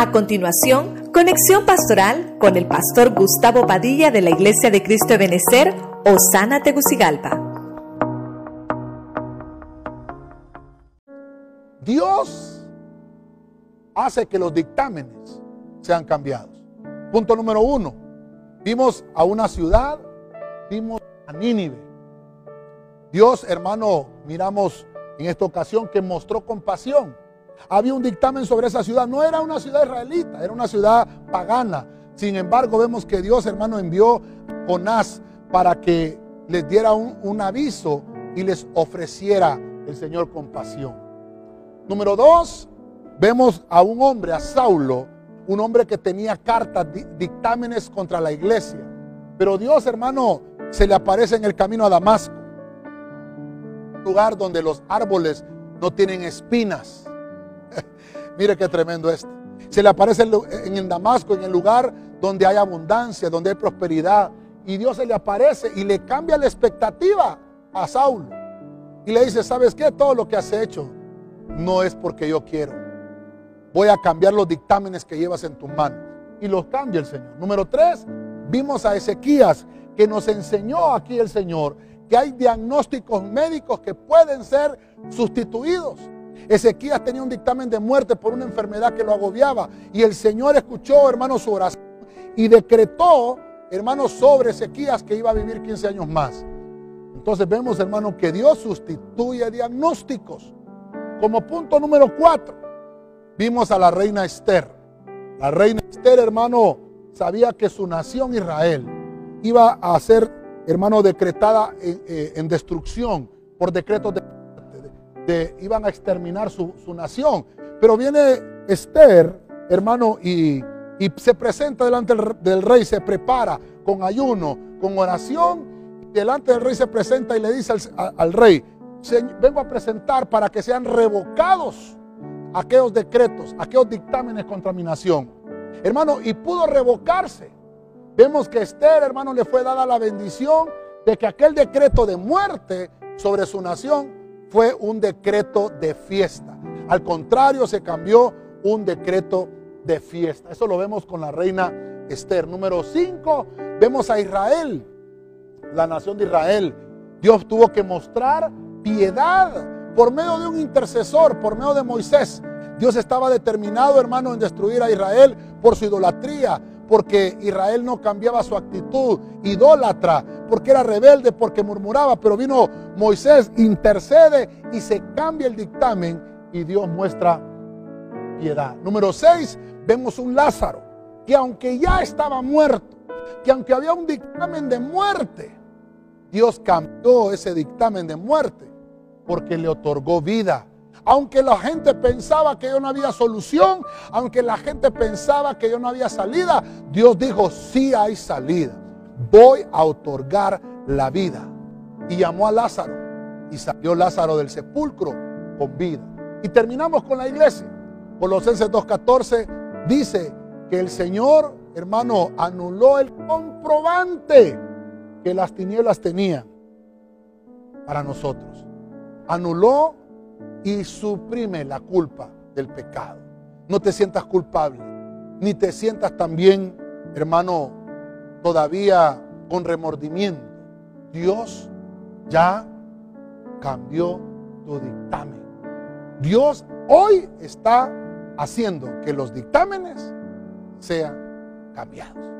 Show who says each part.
Speaker 1: A continuación, conexión pastoral con el pastor Gustavo Padilla de la Iglesia de Cristo de Benecer, Osana Tegucigalpa.
Speaker 2: Dios hace que los dictámenes sean cambiados. Punto número uno. Vimos a una ciudad, vimos a Nínive. Dios, hermano, miramos en esta ocasión que mostró compasión. Había un dictamen sobre esa ciudad. No era una ciudad israelita, era una ciudad pagana. Sin embargo, vemos que Dios, hermano, envió a Jonás para que les diera un, aviso y les ofreciera el Señor compasión. Número dos, vemos a un hombre, a Saulo, un hombre que tenía cartas, dictámenes contra la iglesia. Pero Dios, hermano, se le aparece en el camino a Damasco, un lugar donde los árboles no tienen espinas. Mire qué tremendo esto. Se le aparece en, Damasco, en el lugar donde hay abundancia, donde hay prosperidad. Y Dios se le aparece y le cambia la expectativa a Saulo. Y le dice, ¿sabes qué? Todo lo que has hecho no es porque yo quiero. Voy a cambiar los dictámenes que llevas en tu mano. Y los cambia el Señor. Número tres, vimos a Ezequías que nos enseñó aquí el Señor que hay diagnósticos médicos que pueden ser sustituidos. Ezequías tenía un dictamen de muerte por una enfermedad que lo agobiaba. Y el Señor escuchó, hermano, su oración y decretó, hermano, sobre Ezequías que iba a vivir 15 años más. Entonces vemos, hermano, que Dios sustituye diagnósticos. Como punto número cuatro, vimos a la reina Esther. La reina Esther, hermano, sabía que su nación Israel iba a ser, hermano, decretada en, eh, destrucción por decretos de, iban a exterminar su, nación. Pero viene Esther, hermano, y, se presenta delante del, rey, se prepara con ayuno, con oración. Delante del rey se presenta y le dice al, al rey, vengo a presentar para que sean revocados aquellos decretos, aquellos dictámenes contra mi nación. Hermano, y pudo revocarse. Vemos que Esther, hermano, le fue dada la bendición de que aquel decreto de muerte sobre su nación fue un decreto de fiesta. Al contrario, se cambió un decreto de fiesta. Eso lo vemos con la reina Esther. Número 5, vemos a Israel, la nación de Israel. Dios tuvo que mostrar piedad por medio de un intercesor, por medio de Moisés. Dios estaba determinado, hermano, en destruir a Israel por su idolatría, porque Israel no cambiaba su actitud idólatra, porque era rebelde, porque murmuraba, pero vino Moisés, intercede y se cambia el dictamen y Dios muestra piedad. Número 6, vemos un Lázaro, que aunque ya estaba muerto, que aunque había un dictamen de muerte, Dios cambió ese dictamen de muerte porque le otorgó vida. Aunque la gente pensaba que yo no había solución, aunque la gente pensaba que yo no había salida, Dios dijo, sí hay salida. Voy a otorgar la vida. Y llamó a Lázaro. Y salió Lázaro del sepulcro con vida. Y terminamos con la iglesia. Colosenses 2.14 dice que el Señor, hermano, anuló el comprobante que las tinieblas tenían para nosotros. Anuló y suprime la culpa del pecado. No te sientas culpable, ni te sientas también, hermano, todavía con remordimiento. Dios ya cambió tu dictamen. Dios hoy está haciendo que los dictámenes sean cambiados.